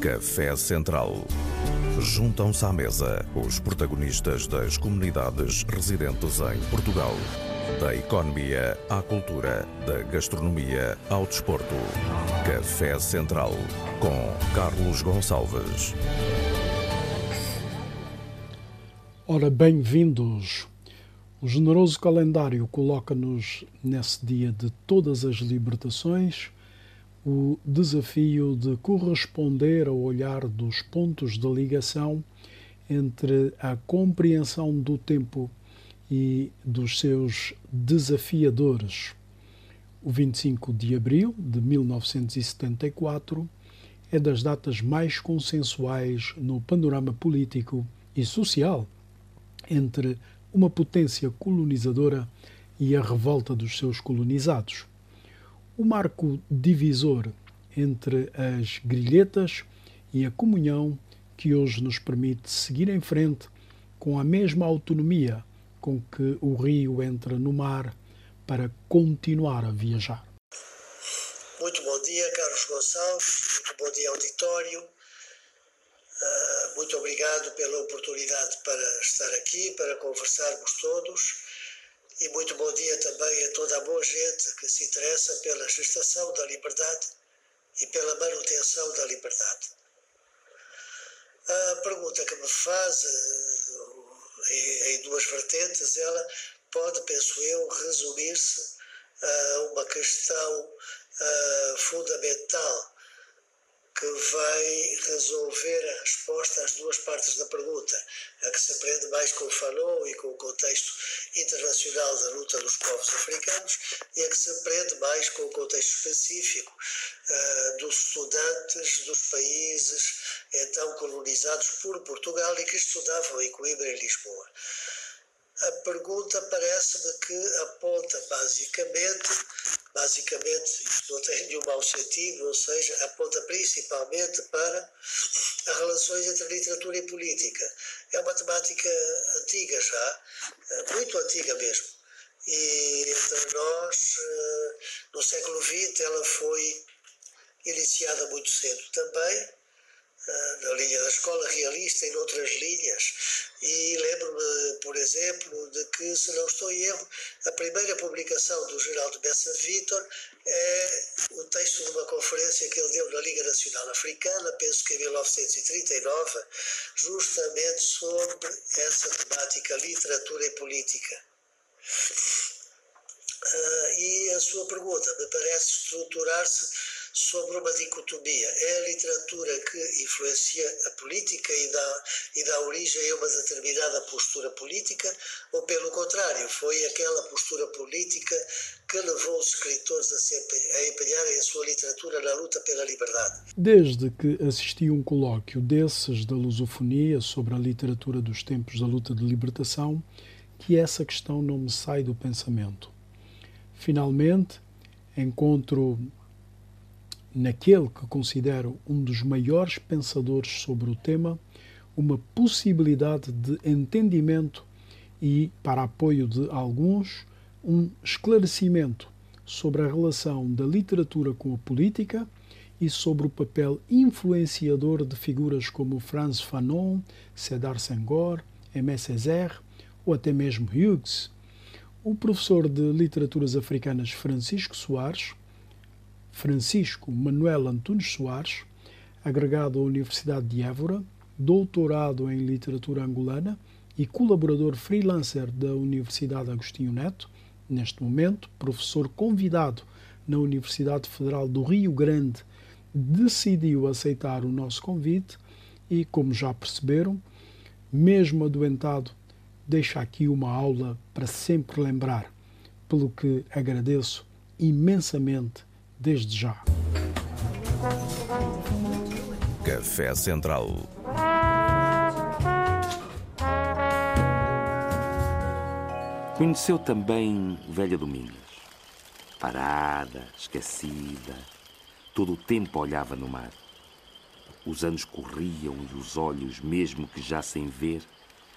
Café Central. Juntam-se à mesa os protagonistas das comunidades residentes em Portugal. Da economia à cultura, da gastronomia ao desporto. Café Central com Carlos Gonçalves. Ora, bem-vindos. O generoso calendário coloca-nos nesse dia de todas as libertações o desafio de corresponder ao olhar dos pontos de ligação entre a compreensão do tempo e dos seus desafiadores. O 25 de abril de 1974 é das datas mais consensuais no panorama político e social entre uma potência colonizadora e a revolta dos seus colonizados o marco divisor entre as grilhetas e a comunhão que hoje nos permite seguir em frente com a mesma autonomia com que o rio entra no mar para continuar a viajar. Muito bom dia, Carlos Gonçalves, muito bom dia, auditório. Uh, muito obrigado pela oportunidade para estar aqui, para conversarmos todos e muito bom dia também a toda a boa gente que se interessa pela gestação da liberdade e pela manutenção da liberdade. A pergunta que me faz, eh, em duas vertentes, ela pode, penso eu, resumir-se a uma questão eh, fundamental que vai resolver a resposta às duas partes da pergunta, a que se aprende mais com o Fanon e com o contexto internacional da luta dos povos africanos e a que se aprende mais com o contexto específico uh, dos estudantes dos países então colonizados por Portugal e que estudavam em Coimbra e Lisboa. A pergunta parece-me que aponta basicamente basicamente, isto não tem nenhum mau sentido, ou seja, aponta principalmente para as relações entre literatura e política. É uma temática antiga já, eh, muito antiga mesmo. E entre nós, eh, no século XX, ela foi iniciada muito cedo também, na linha da escola realista e noutras linhas. E lembro-me, por exemplo, de que, se não estou em erro, a primeira publicação do Geraldo Bessa Vitor é o texto de uma conferência que ele deu na Liga Nacional Africana, penso que em 1939, justamente sobre essa temática literatura e política. Uh, e a sua pergunta me parece estruturar-se sobre uma dicotomia. É a literatura que influencia a política e dá, e dá origem a uma determinada postura política, ou pelo contrário, foi aquela postura política que levou os escritores a, se, a empenharem a sua literatura na luta pela liberdade. Desde que assisti a um colóquio desses da lusofonia sobre a literatura dos tempos da luta de libertação, que essa questão não me sai do pensamento. Finalmente, encontro naquele que considero um dos maiores pensadores sobre o tema, uma possibilidade de entendimento e, para apoio de alguns, um esclarecimento sobre a relação da literatura com a política e sobre o papel influenciador de figuras como Franz Fanon, Cedar Senghor, Aimé Césaire ou até mesmo Hughes. O professor de Literaturas Africanas Francisco Soares Francisco Manuel Antunes Soares, agregado à Universidade de Évora, doutorado em literatura angolana e colaborador freelancer da Universidade Agostinho Neto, neste momento professor convidado na Universidade Federal do Rio Grande, decidiu aceitar o nosso convite e, como já perceberam, mesmo adoentado, deixa aqui uma aula para sempre lembrar, pelo que agradeço imensamente desde já. Café Central. Conheceu também Velha Domingos. Parada, esquecida, todo o tempo olhava no mar. Os anos corriam e os olhos, mesmo que já sem ver,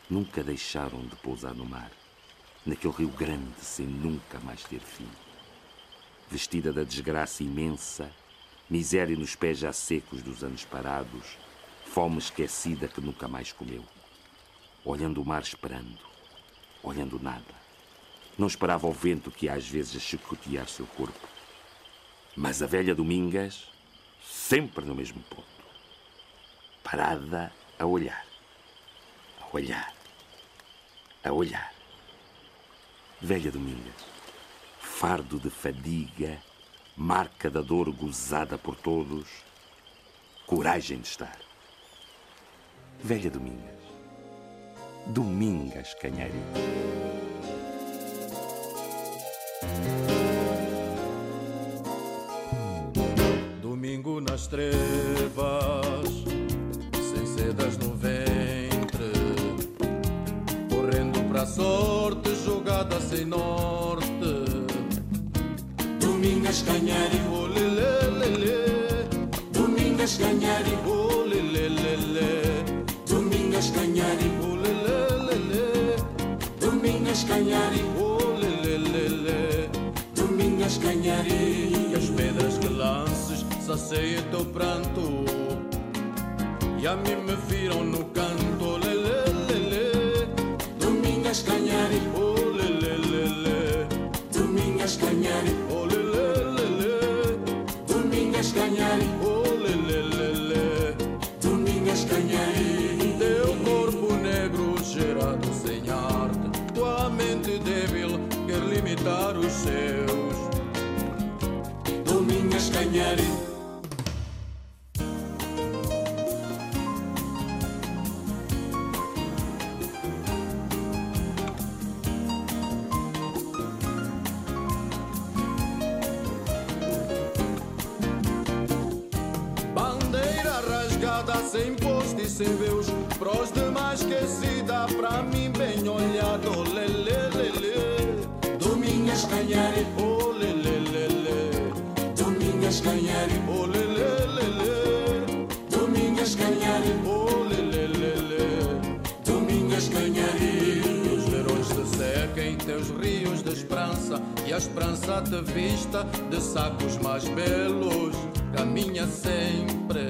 nunca deixaram de pousar no mar, naquele rio grande sem nunca mais ter fim vestida da desgraça imensa, miséria nos pés já secos dos anos parados, fome esquecida que nunca mais comeu. Olhando o mar esperando, olhando nada. Não esperava o vento que às vezes a chicotear seu corpo. Mas a velha Domingas, sempre no mesmo ponto. Parada a olhar, a olhar, a olhar. Velha Domingas, fardo de fadiga, marca da dor gozada por todos, coragem de estar. Velha Domingas, Domingas Canheiro. Domingo nas trevas, sem sedas no ventre, correndo pra sorte, jogada sem norte. Domingas Canhari, oh lelelele. Domingas Canhari, oh. Domingas Canhari, oh. Domingas Canhari. Domingas Canhari. Que as pedras que lances saceiem teu pranto. E a mim me viram no canto, seus. Bandeira rasgada, sem posto e sem veus Pros demais esquecida, pra mim Canhari, oh Domingas Canhari, oh lele, lele Domingas Canhari, oh lele, lele Domingas Canhari Teus verões te sequem, teus rios de esperança E a esperança te vista de sacos mais belos Caminha sempre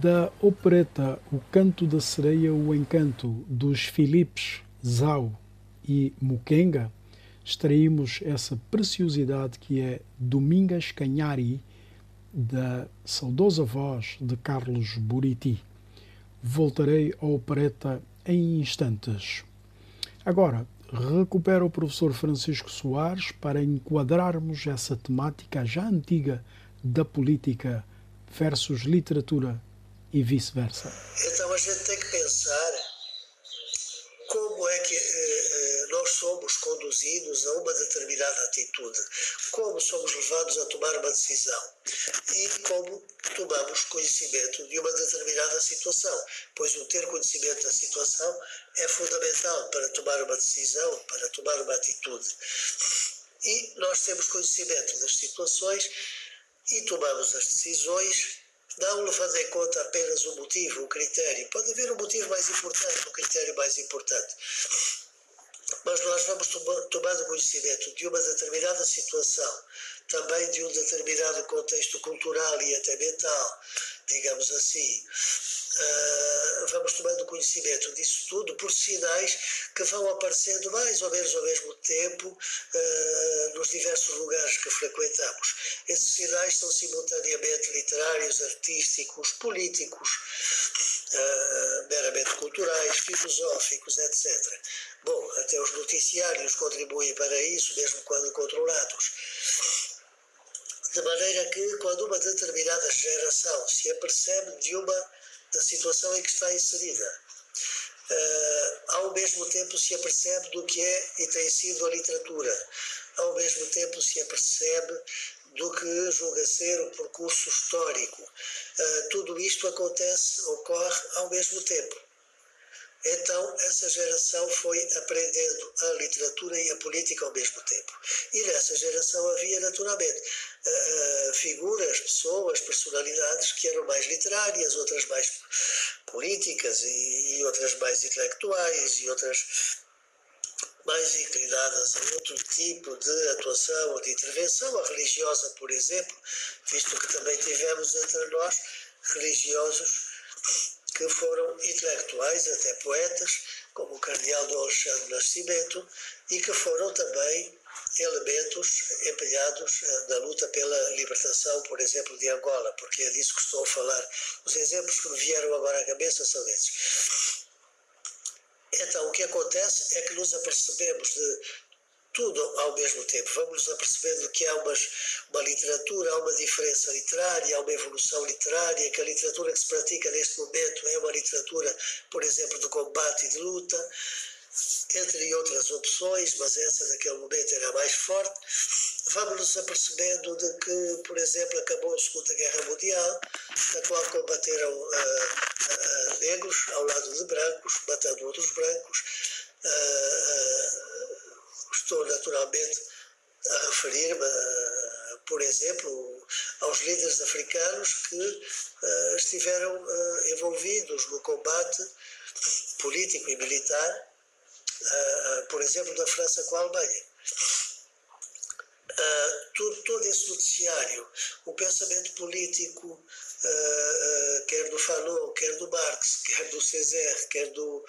Da opereta O Canto da Sereia, o Encanto, dos Philips Zau e Mukenga, extraímos essa preciosidade que é Domingas Canhari, da saudosa voz de Carlos Buriti. Voltarei à opereta em instantes. Agora, recupero o professor Francisco Soares para enquadrarmos essa temática já antiga da política versus literatura e vice-versa. Então a gente tem que pensar como é que eh, eh, nós somos conduzidos a uma determinada atitude, como somos levados a tomar uma decisão e como tomamos conhecimento de uma determinada situação, pois o ter conhecimento da situação é fundamental para tomar uma decisão, para tomar uma atitude. E nós temos conhecimento das situações e tomamos as decisões não em conta apenas o motivo, o critério. Pode haver um motivo mais importante, um critério mais importante. mas nós vamos tomando conhecimento de uma determinada situação, também de um determinado contexto cultural e até mental, digamos assim, uh, vamos tomando conhecimento disso tudo por sinais que vão aparecendo mais ou menos ao mesmo tempo uh, nos diversos lugares que frequentamos. Esses sinais são simultaneamente literários, artísticos, políticos, uh, meramente culturais, filosóficos, etc. Bom, até os noticiários contribuem para isso, mesmo quando controlados. De maneira que, quando uma determinada geração se apercebe de uma da situação em que está inserida, uh, ao mesmo tempo se apercebe do que é e tem sido a literatura, ao mesmo tempo se apercebe do que julga ser o percurso histórico. Uh, tudo isto acontece, ocorre ao mesmo tempo. Então, essa geração foi aprendendo a literatura e a política ao mesmo tempo. E nessa geração havia, naturalmente, uh, figuras, pessoas, personalidades que eram mais literárias, outras mais políticas e outras mais intelectuais e outras mais inclinadas a outro tipo de atuação ou de intervenção, a religiosa, por exemplo, visto que também tivemos entre nós religiosos que foram intelectuais, até poetas, como o cardeal do Alexandre Nascimento, e que foram também elementos empenhados eh, na luta pela libertação, por exemplo, de Angola, porque é disso que estou a falar. Os exemplos que me vieram agora à cabeça são esses. Então, o que acontece é que nos apercebemos de tudo ao mesmo tempo. Vamos nos apercebendo que há uma literatura, há uma diferença literária, há uma evolução literária, que a literatura que se pratica neste momento é uma literatura, por exemplo, de combate e de luta, entre outras opções, mas essa naquele momento era mais forte. Vamos nos apercebendo de que, por exemplo, acabou a Segunda Guerra Mundial, na qual combateram uh, uh, negros ao lado de brancos, matando outros brancos. Uh, estou naturalmente a referir-me, por exemplo, aos líderes africanos que uh, estiveram uh, envolvidos no combate político e militar, uh, por exemplo, da França com a Alemanha. Todo, todo, esse noticiário, o pensamento político, quer do Fanon, quer do Marx, quer do Césaire, quer do,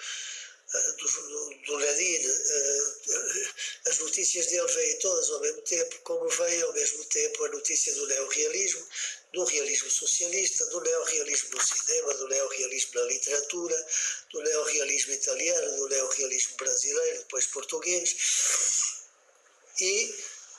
do, do Lenin, eh, as notícias dele vêm todas ao mesmo tempo, como vem ao mesmo tempo a notícia do neorrealismo, do realismo socialista, do neorrealismo no cinema, do neorrealismo na literatura, do neorrealismo italiano, do neorrealismo brasileiro, depois português. E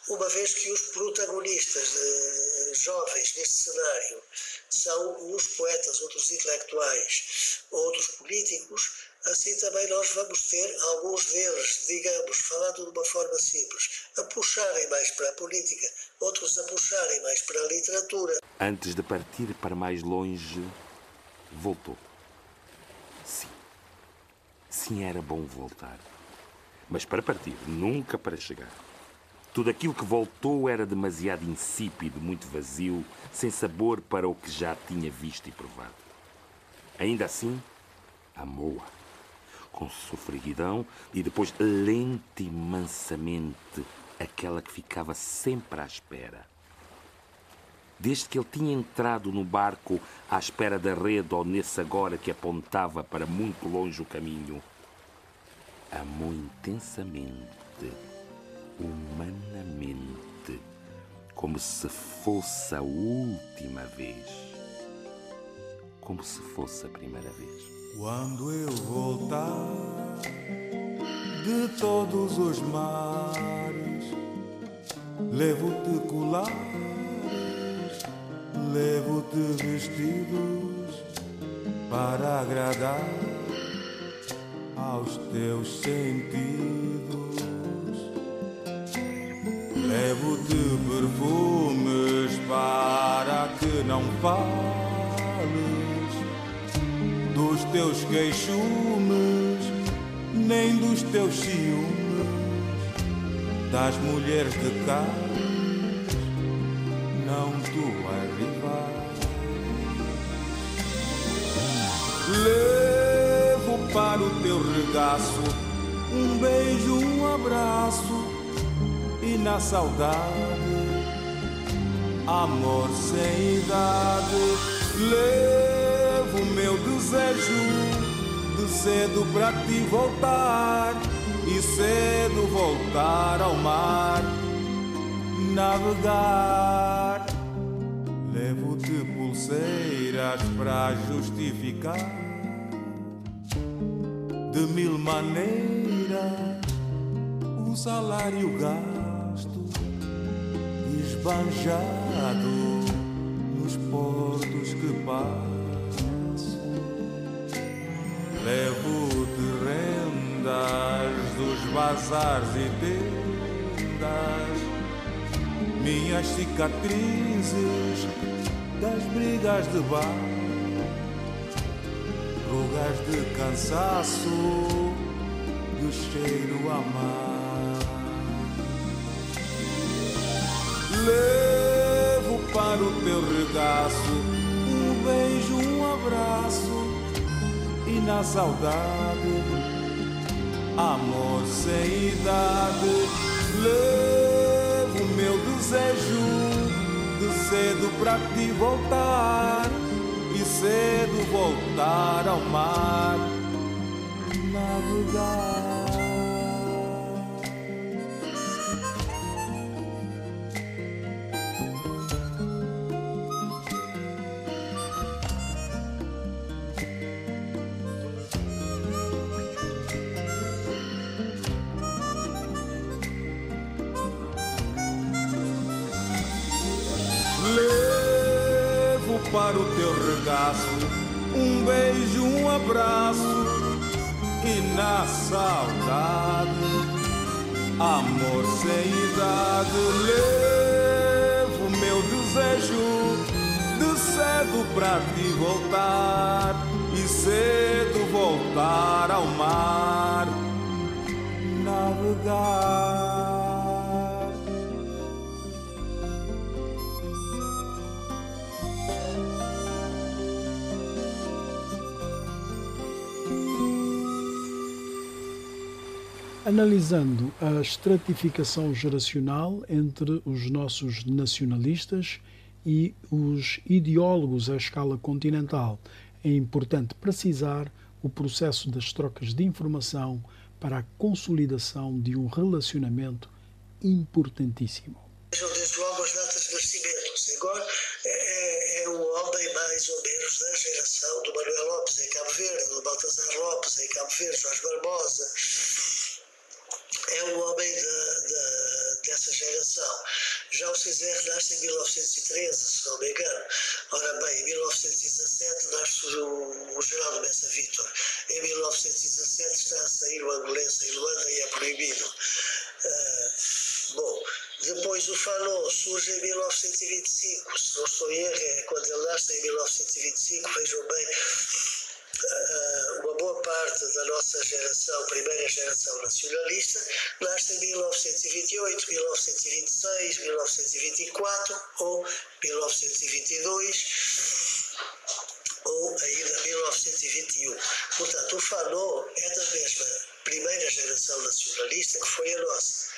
uma vez que os protagonistas eh, jovens neste cenário são uns poetas, outros intelectuais, outros políticos, assim também nós vamos ter alguns deles, digamos, falando de uma forma simples, a puxarem mais para a política, outros a puxarem mais para a literatura. Antes de partir para mais longe, voltou. Sim. Sim, era bom voltar. Mas para partir, nunca para chegar. Tudo aquilo que voltou era demasiado insípido, muito vazio, sem sabor para o que já tinha visto e provado. Ainda assim, amou-a com sofreguidão e depois lenta e mansamente aquela que ficava sempre à espera. Desde que ele tinha entrado no barco à espera da rede ou nesse agora que apontava para muito longe o caminho, amou intensamente, humanamente, como se fosse a última vez, como se fosse a primeira vez. Quando eu voltar de todos os mares, levo-te colares, levo-te vestidos para agradar aos teus sentidos. Levo-te perfumes para que não fales teus queixumes, nem dos teus ciúmes, das mulheres de cá, não tua rival. Levo para o teu regaço um beijo, um abraço e na saudade, amor sem idade, levo meu desejo de cedo pra te voltar e cedo voltar ao mar, navegar. Levo-te pulseiras pra justificar de mil maneiras o salário gasto esbanjado nos portos que passo. Levo-te rendas dos bazares e tendas, minhas cicatrizes das brigas de bar rugas de cansaço do cheiro a mar. Levo para o teu regaço um beijo, um abraço e na saudade, amor sem idade. Levo meu desejo de cedo para te voltar cedo voltar ao mar, navegar. Para o teu regaço, um beijo, um abraço e na saudade, amor sem idade, levo meu desejo de cedo pra te voltar e cedo voltar ao mar, navegar. Analisando a estratificação geracional entre os nossos nacionalistas e os ideólogos à escala continental, é importante precisar o processo das trocas de informação para a consolidação de um relacionamento importantíssimo. Desde logo as datas de nascimento. Agora é, é, o homem mais ou menos da geração do Manuel Lopes em Cabo Verde, do Baltazar Lopes em Cabo Verde, Jorge Barbosa, é um homem de, dessa geração. Já o César nasce em 1913, se não me engano. Ora bem, em 1917 nasce o, o Geraldo Bessa Vitor. Em 1917 está a sair o Angolense em Luanda e é proibido. Uh, bom, depois o Fanon surge em 1925, se não estou em erro, é quando ele nasce em 1925, vejam bem uma boa parte da nossa geração, primeira geração nacionalista, nasce em 1928, 1926, 1924 ou 1922 ou ainda 1921. Portanto, o Fanon é da mesma primeira geração nacionalista que foi a nossa.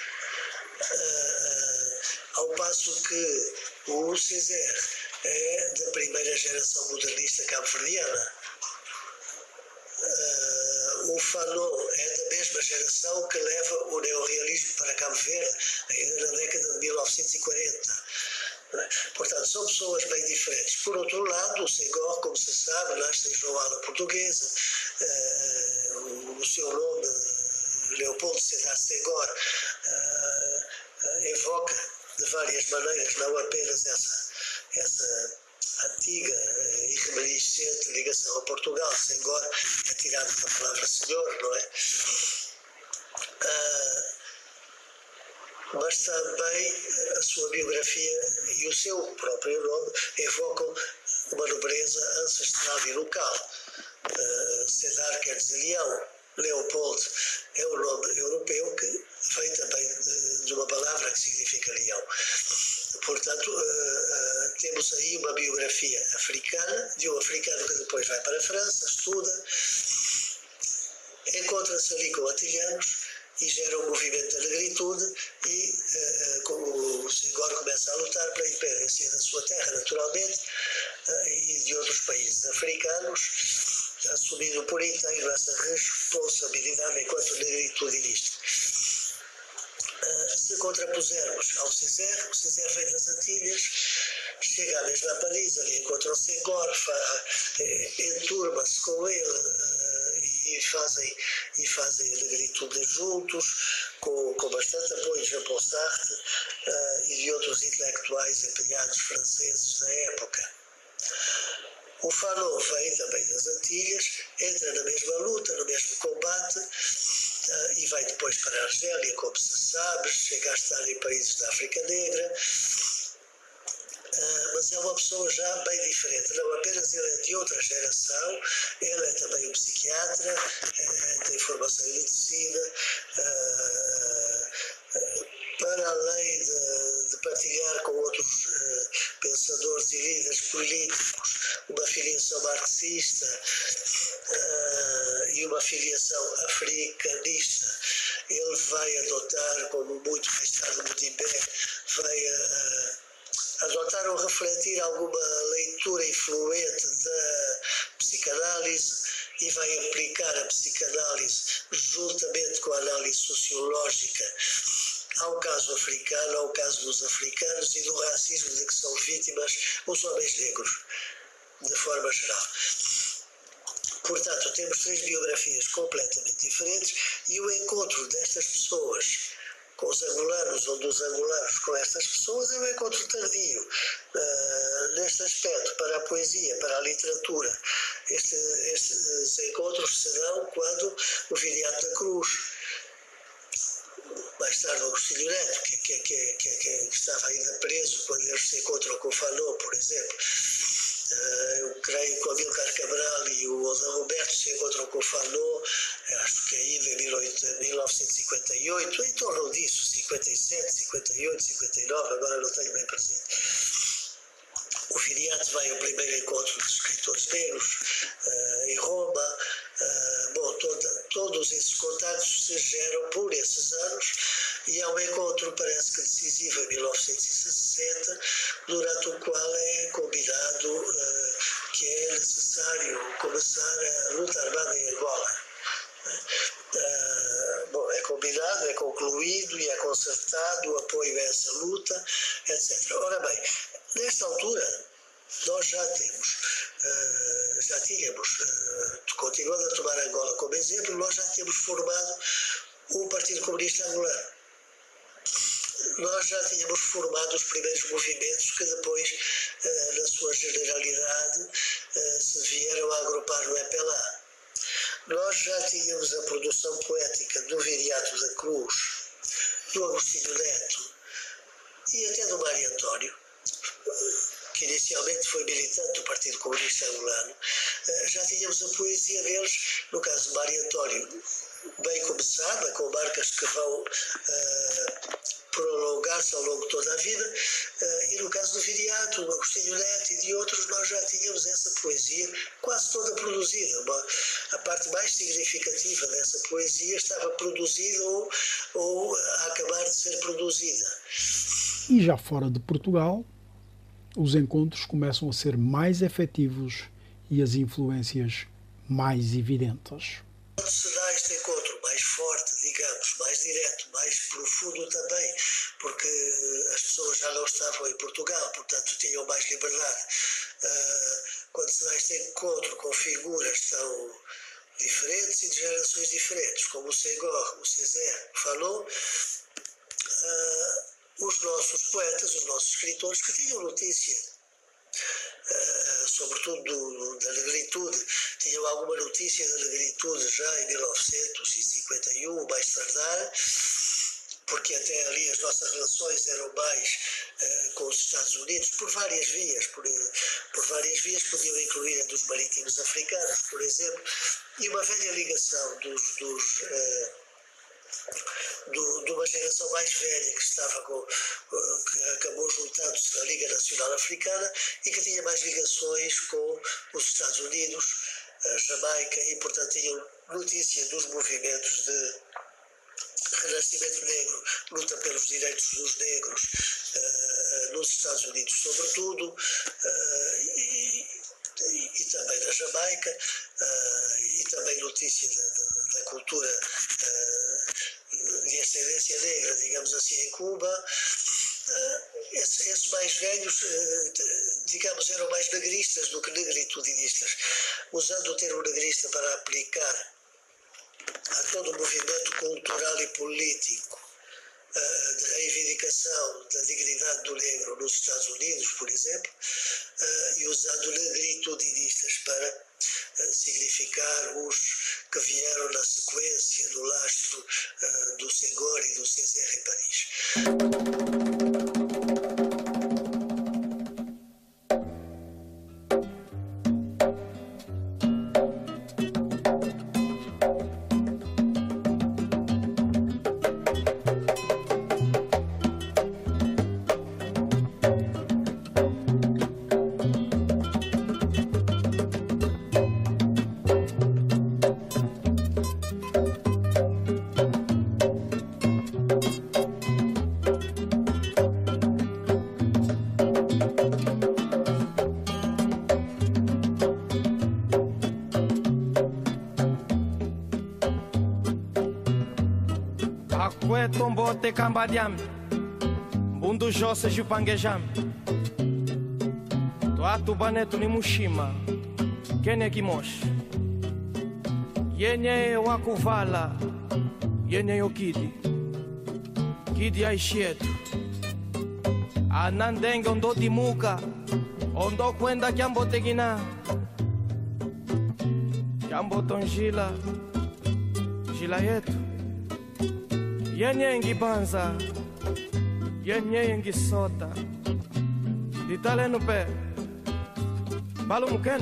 Uh, ao passo que o César é da primeira geração modernista cabo-verdiana uh, o Fanon é da mesma geração que leva o neorrealismo para Cabo Verde, ainda na década de 1940. Portanto, são pessoas bem diferentes. Por outro lado, o Senghor, como se sabe, nasce em Joana Portuguesa. Uh, o seu nome, Leopoldo Sedar Senghor, uh, evoca de várias maneiras, não apenas essa, essa antiga e eh, remanescente ligação a Portugal, sem agora é tirada da palavra Senhor, não é? Ah, mas também a sua biografia e o seu próprio nome evocam uma nobreza ancestral e local. Uh, Cedar quer dizer leão, Leopoldo é um nome europeu que vem também de, de uma palavra que significa leão. Portanto, uh, uh, temos aí uma biografia africana, de um africano que depois vai para a França, estuda, encontra-se ali com atilhanos e gera um movimento da negritude e uh, como o Senghor começa a lutar pela independência da sua terra, naturalmente, e de outros países africanos, assumindo por inteiro essa responsabilidade enquanto negritudinista. Uh, se contrapusermos ao César, o César vem das Antilhas, chega à mesma Paris, ali encontra o Senghor, eh, enturma-se com ele e fazem, e fazem a negritude juntos, com, com bastante apoio de Jean-Paul Sartre uh, e de outros intelectuais empenhados franceses da época. O Fanon vem também das Antilhas, entra na mesma luta, no mesmo combate, e vai depois para a Argélia, como se sabe, chega a estar em países da África Negra, Uh, mas é uma pessoa já bem diferente. Não apenas ele é de outra geração, ele é também um psiquiatra, uh, tem formação em medicina, uh, para além de, de, partilhar com outros pensadores e líderes políticos uma filiação marxista e uma filiação africanista, ele vai adotar, como muito mais tarde Mudibé, vai adotar ou refletir alguma leitura influente da psicanálise e vai aplicar a psicanálise juntamente com a análise sociológica ao caso africano, ao caso dos africanos e do racismo de que são vítimas os homens negros, de forma geral. Portanto, temos três biografias completamente diferentes e o encontro destas pessoas com os angolanos ou dos angolanos com estas pessoas é um encontro tardio uh, neste aspecto para a poesia, para a literatura. Este, estes encontros se dão quando o Viriato da Cruz, mais tarde o Agostinho Neto, que, que, que, que, estava ainda preso quando eles se encontram com o Fanô, por exemplo, eu creio que o Amilcar Cabral e o Odan Roberto se encontram com o Fanô, acho que ainda em 1958, em torno disso, 57, 58, 59, agora não tenho bem presente. O Viriato vai ao primeiro encontro dos escritores negros uh, em Roma. Uh, bom, toda, todos esses contatos se geram por esses anos e há um encontro, parece que decisivo, em 1960, durante o qual é combinado uh, que é necessário começar a luta armada em Angola. Uh, bom, é combinado, é concluído e é consertado o apoio a essa luta, etc. Ora bem, nesta altura, nós já temos, uh, já tínhamos, uh, continuando a tomar Angola como exemplo, nós já tínhamos formado o Partido Comunista Angolano nós já tínhamos formado os primeiros movimentos que depois, eh, na sua generalidade, eh, se vieram a agrupar no EPLA. Nós já tínhamos a produção poética do Viriato da Cruz, do Agostinho Neto e até do Mário António, que inicialmente foi militante do Partido Comunista Angolano. Eh, já tínhamos a poesia deles, no caso do Mário António, bem começada, com marcas que vão uh, prolongar-se ao longo de toda a vida. Uh, e no caso do Viriato, do Agostinho Neto e de outros, nós já tínhamos essa poesia quase toda produzida. Uma, a parte mais significativa dessa poesia estava produzida ou, ou a acabar de ser produzida. E já fora de Portugal, os encontros começam a ser mais efetivos e as influências mais evidentes. Quando se dá este encontro mais forte, digamos, mais direto, mais profundo também, porque as pessoas já não estavam em Portugal, portanto tinham mais liberdade. Uh, quando se dá este encontro com figuras tão diferentes e de gerações diferentes, como o Senghor, o César falou, uh, os nossos poetas, os nossos escritores que tinham notícia Uh, sobretudo do, da negritude. Tinham alguma notícia da negritude já em 1951, mais tardar, porque até ali as nossas relações eram mais uh, com os Estados Unidos, por várias vias, por, por várias vias, podiam incluir a dos marítimos africanos, por exemplo, e uma velha ligação dos, dos uh, do, de uma geração mais velha que estava com, que acabou juntando-se à Liga Nacional Africana e que tinha mais ligações com os Estados Unidos, a Jamaica e, portanto, tinham notícia dos movimentos de Renascimento Negro luta pelos direitos dos negros uh, nos Estados Unidos, sobretudo, uh, e, e, e, também na Jamaica, uh, e também notícia da, da cultura de ascendência negra, digamos assim, em Cuba. Esses, esses mais velhos, digamos, eram mais negristas do que negritudinistas, usando o termo negrista para aplicar a todo o movimento cultural e político uh, de reivindicação da dignidade do negro nos Estados Unidos, por exemplo, uh, e usando negritudinistas para uh, significar os que vieram na sequência do lastro do Senghor e do César em Paris. Te kambadiam. Bundu jose jupangejam twatu banetu ni mushima. Kene kimoshi yenye wakuvala. Yenye yo kidi aishietu anandenge ondo dimuka ondo kwenda kyambotegina kyambotonjila njila yetu yenyewe ngibanza yenyewe ngisota ditalenu pe balumuken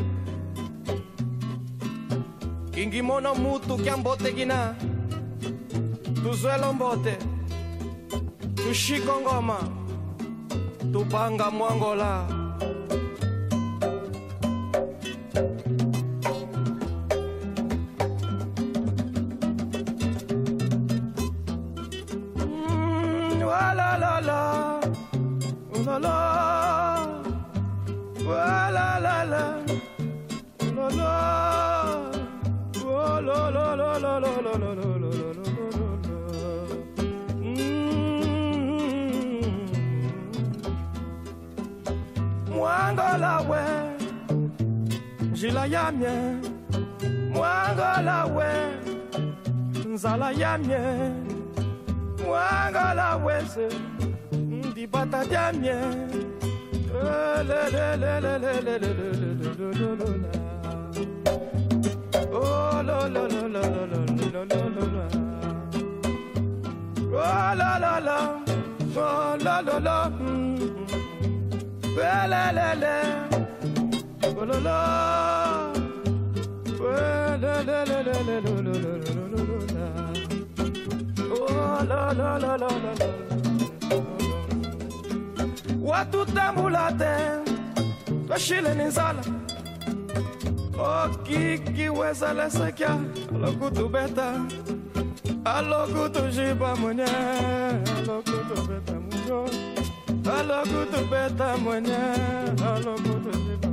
ingimono mutu kyambote gina. Tuzwela mbote tushiko ngoma. Tupanga mwangola. la mwanga la we njila yamye mwangolawe nzala yamye mwangolaweze ndibata dyamye Oh, la, la, la, la, la, la, la, la. Oh la la la, oh la la la. Mm la la la la Oh la la Oh la la la la la la la la la la Oh la la la la la la Watu tambulate Twashile ni nzala okiki wezala sekya alokutu beta alokutu jiba mwenye alokutu beta munyo alokutu beta mwenye alokutu jiba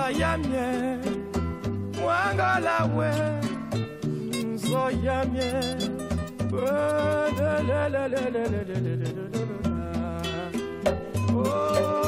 la yamie Angola we Nzo yamie Oh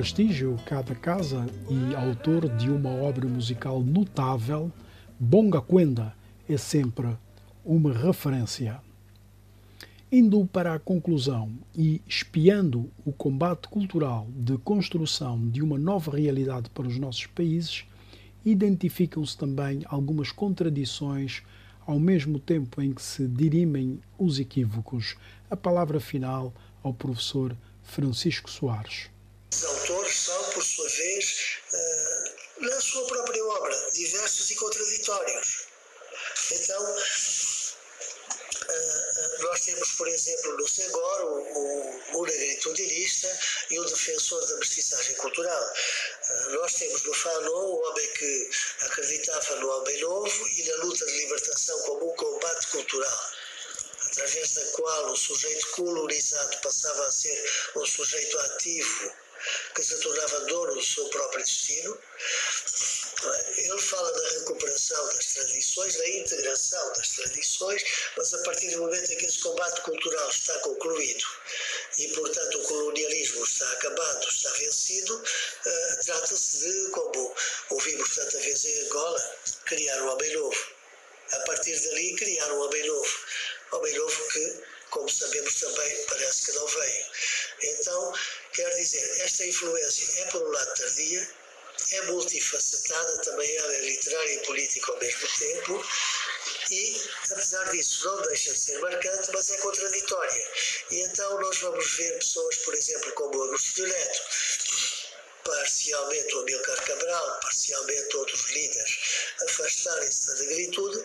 Prestígio Cada Casa e autor de uma obra musical notável, Bonga Quenda é sempre uma referência. Indo para a conclusão e espiando o combate cultural de construção de uma nova realidade para os nossos países, identificam-se também algumas contradições ao mesmo tempo em que se dirimem os equívocos. A palavra final ao professor Francisco Soares. Os autores são, por sua vez, eh, na sua própria obra, diversos e contraditórios. Então, eh, eh, nós temos, por exemplo, no Senghor, o, o, negritudirista e o defensor da mestiçagem cultural. Nós temos no Fanon o homem que acreditava no homem novo e na luta de libertação como um combate cultural através da qual o sujeito colonizado passava a ser um sujeito ativo que se tornava dono do seu próprio destino. Ele fala da recuperação das tradições, da integração das tradições, mas a partir do momento em que esse combate cultural está concluído e, portanto, o colonialismo está acabado, está vencido, uh, trata-se de, como ouvimos tanta vez em Angola, criar um homem novo. A partir dali, criar um homem novo. Homem novo que, como sabemos também, parece que não veio. Então, Quer dizer, esta influência é, por um lado, tardia, é multifacetada, também ela é literária e política ao mesmo tempo, e, apesar disso, não deixa de ser marcante, mas é contraditória. E então nós vamos ver pessoas, por exemplo, como Agostinho Neto, parcialmente o Amilcar Cabral, parcialmente outros líderes, afastarem-se da negritude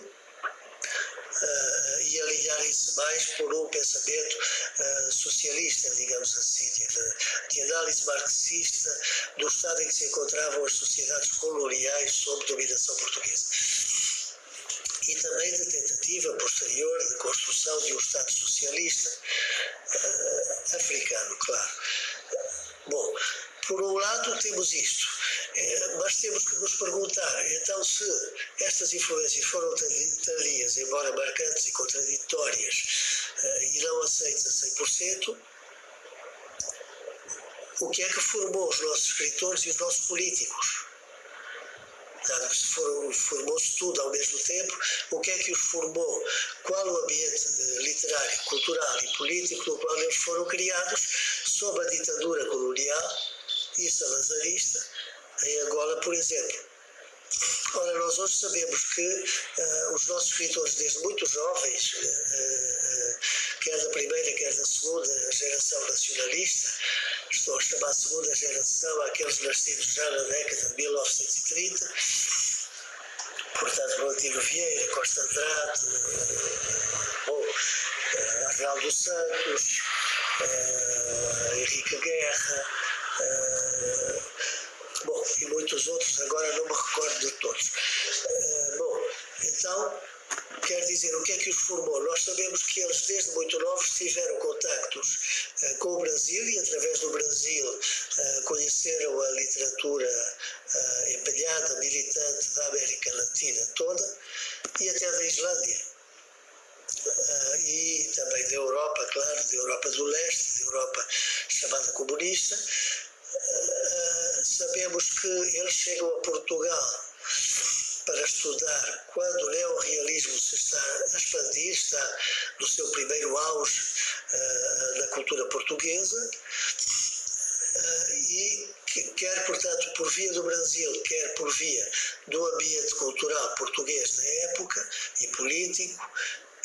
uh, e alinharem-se mais por um pensamento uh, socialista, digamos assim, de, de, análise marxista do estado em que se encontravam as sociedades coloniais sob dominação portuguesa. E também da tentativa posterior de construção de um Estado socialista uh, africano, claro. Bom, por um lado temos isto, mas temos que nos perguntar, então, se estas influências foram tardias, embora marcantes e contraditórias, uh, e não aceitas a 100%, o que é que formou os nossos escritores e os nossos políticos? Dado que formou-se tudo ao mesmo tempo, o que é que os formou? Qual o ambiente literário, cultural e político no qual eles foram criados sob a ditadura colonial e salazarista? Em Angola, por exemplo. Ora, nós hoje sabemos que uh, os nossos escritores, desde muito jovens, uh, uh, quer da primeira, quer da segunda geração nacionalista, estou a chamar segunda geração aqueles nascidos já na década de 1930, portanto, Valentino Vieira, Costa Andrade, bom, Arnaldo Santos, Henrique Guerra, e muitos outros, agora não me recordo de todos. Uh, bom, então, quer dizer, o que é que os formou? Nós sabemos que eles, desde muito novos, tiveram contactos uh, com o Brasil e, através do Brasil, uh, conheceram a literatura uh, empenhada, militante da América Latina toda e até da Islândia. e também da Europa, claro, da Europa do Leste, da Europa chamada comunista sabemos que eles chegam a Portugal para estudar. Quando o neorrealismo se está a expandir, está no seu primeiro auge uh, na cultura portuguesa, uh, e quer, portanto, por via do Brasil, quer por via do ambiente cultural português na época e político,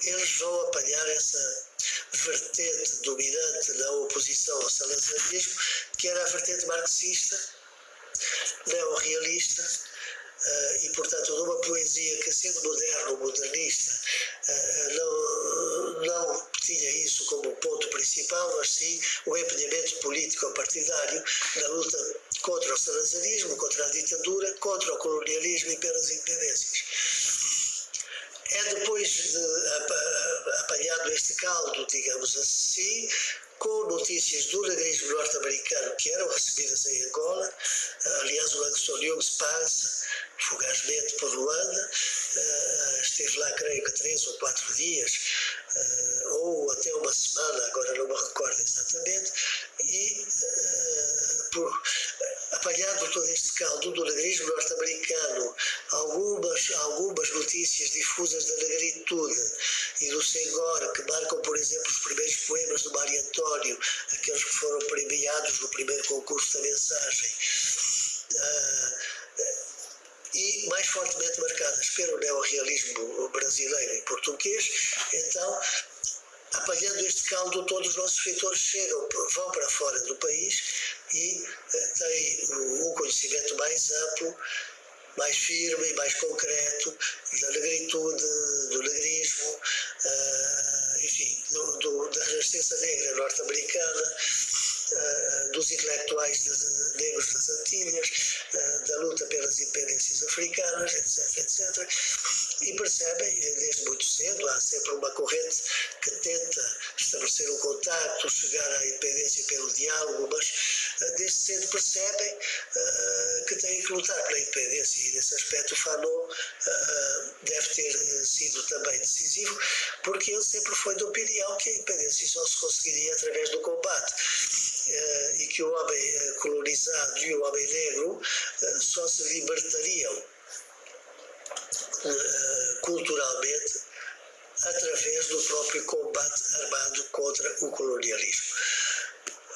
eles vão apanhar essa vertente dominante na oposição ao salazarismo, que era a vertente marxista neorrealista uh, e, portanto, numa poesia que, sendo moderna ou modernista, uh, não, não tinha isso como ponto principal, mas sim o empenhamento político-partidário na luta contra o salazarismo, contra a ditadura, contra o colonialismo e pelas independências. É depois de apanhado este caldo, digamos assim, com notícias do negrismo norte-americano que eram recebidas em Angola. Aliás, o Young passa fugazmente por Luanda, esteve lá, creio que, três ou quatro dias, ou até uma semana, agora não me recordo exatamente, e por, apanhado todo este caldo do negrismo norte-americano, algumas, algumas notícias difusas da negritude e do Senghor, que marcam, por exemplo, os primeiros poemas do Mário António, aqueles que foram premiados no primeiro concurso da mensagem. Uh, e mais fortemente marcadas pelo neorrealismo brasileiro e português, então apanhando este caldo, todos os nossos escritores chegam, vão para fora do país e uh, têm um conhecimento mais amplo, mais firme e mais concreto da negritude, do negrismo, uh, enfim, do, do, da renascença negra norte-americana, uh, dos intelectuais de, de, negros das Antilhas, da luta pelas independências africanas, etc, etc. E percebem, desde muito cedo, há sempre uma corrente que tenta estabelecer um contato, chegar à independência pelo diálogo, mas eh, desde cedo percebem uh, que têm que lutar pela independência e nesse aspecto o Fanon uh, deve ter sido também decisivo porque ele sempre foi de opinião que a independência só se conseguiria através do combate uh, e que o homem colonizado e o homem negro só se libertariam culturalmente através do próprio combate armado contra o colonialismo.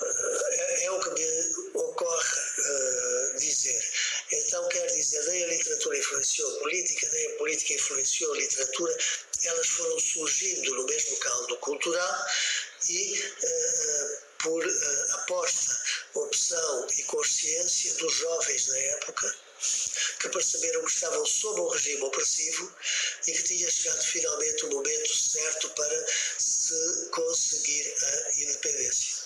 É, é o que me ocorre dizer. Então, quer dizer, nem a literatura influenciou a política, nem a política influenciou a literatura, elas foram surgindo no mesmo caldo cultural e por uh, aposta, opção e consciência dos jovens da época, que perceberam que estavam sob um regime opressivo e que tinha chegado finalmente o momento certo para se conseguir a independência.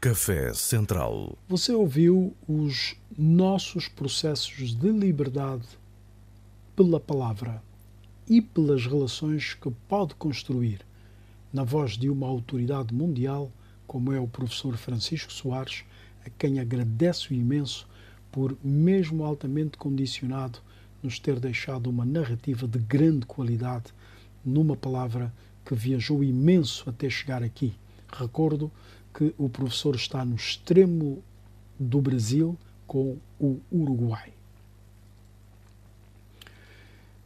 Café Central. Você ouviu os nossos processos de liberdade pela palavra e pelas relações que pode construir, na voz de uma autoridade mundial como é o professor Francisco Soares, a quem agradeço imenso por, mesmo altamente condicionado, nos ter deixado uma narrativa de grande qualidade, numa palavra que viajou imenso até chegar aqui. Recordo que o professor está no extremo do Brasil com o Uruguai.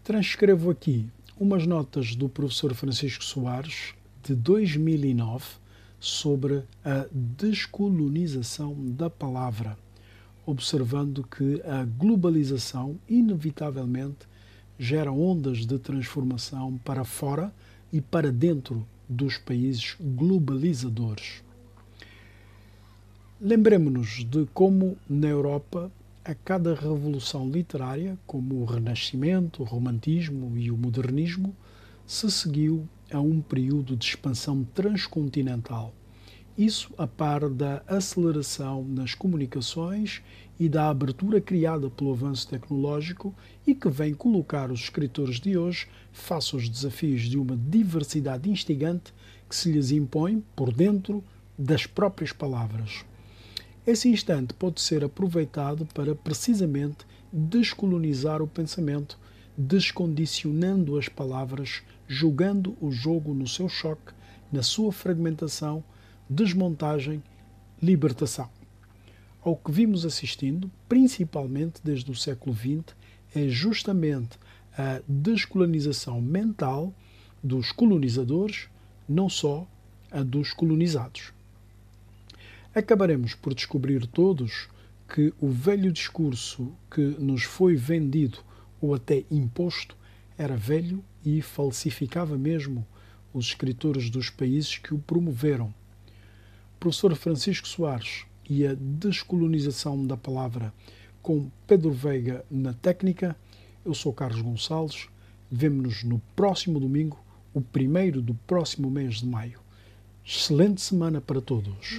Transcrevo aqui umas notas do professor Francisco Soares de 2009 sobre a descolonização da palavra, observando que a globalização inevitavelmente gera ondas de transformação para fora e para dentro dos países globalizadores. Lembremos-nos de como na Europa a cada revolução literária, como o Renascimento, o Romantismo e o Modernismo, se seguiu a um período de expansão transcontinental. Isso a par da aceleração nas comunicações e da abertura criada pelo avanço tecnológico e que vem colocar os escritores de hoje face aos desafios de uma diversidade instigante que se lhes impõe por dentro das próprias palavras. Esse instante pode ser aproveitado para precisamente descolonizar o pensamento, descondicionando as palavras, jogando o jogo no seu choque, na sua fragmentação, desmontagem, libertação. Ao que vimos assistindo, principalmente desde o século XX, é justamente a descolonização mental dos colonizadores, não só a dos colonizados acabaremos por descobrir todos que o velho discurso que nos foi vendido ou até imposto era velho e falsificava mesmo os escritores dos países que o promoveram. O professor Francisco Soares e a descolonização da palavra com Pedro Veiga na técnica. Eu sou Carlos Gonçalves. Vemo-nos no próximo domingo, o primeiro do próximo mês de maio. Excelente semana para todos.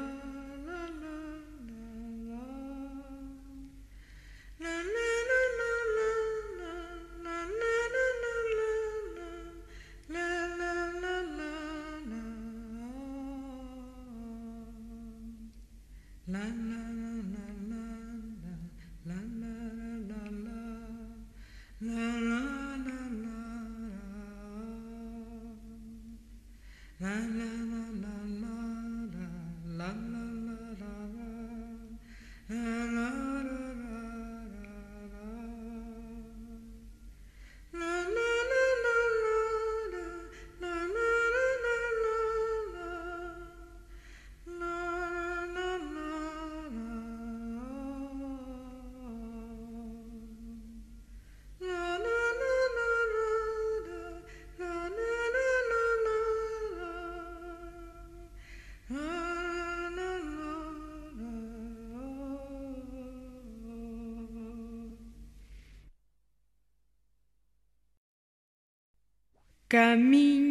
Caminho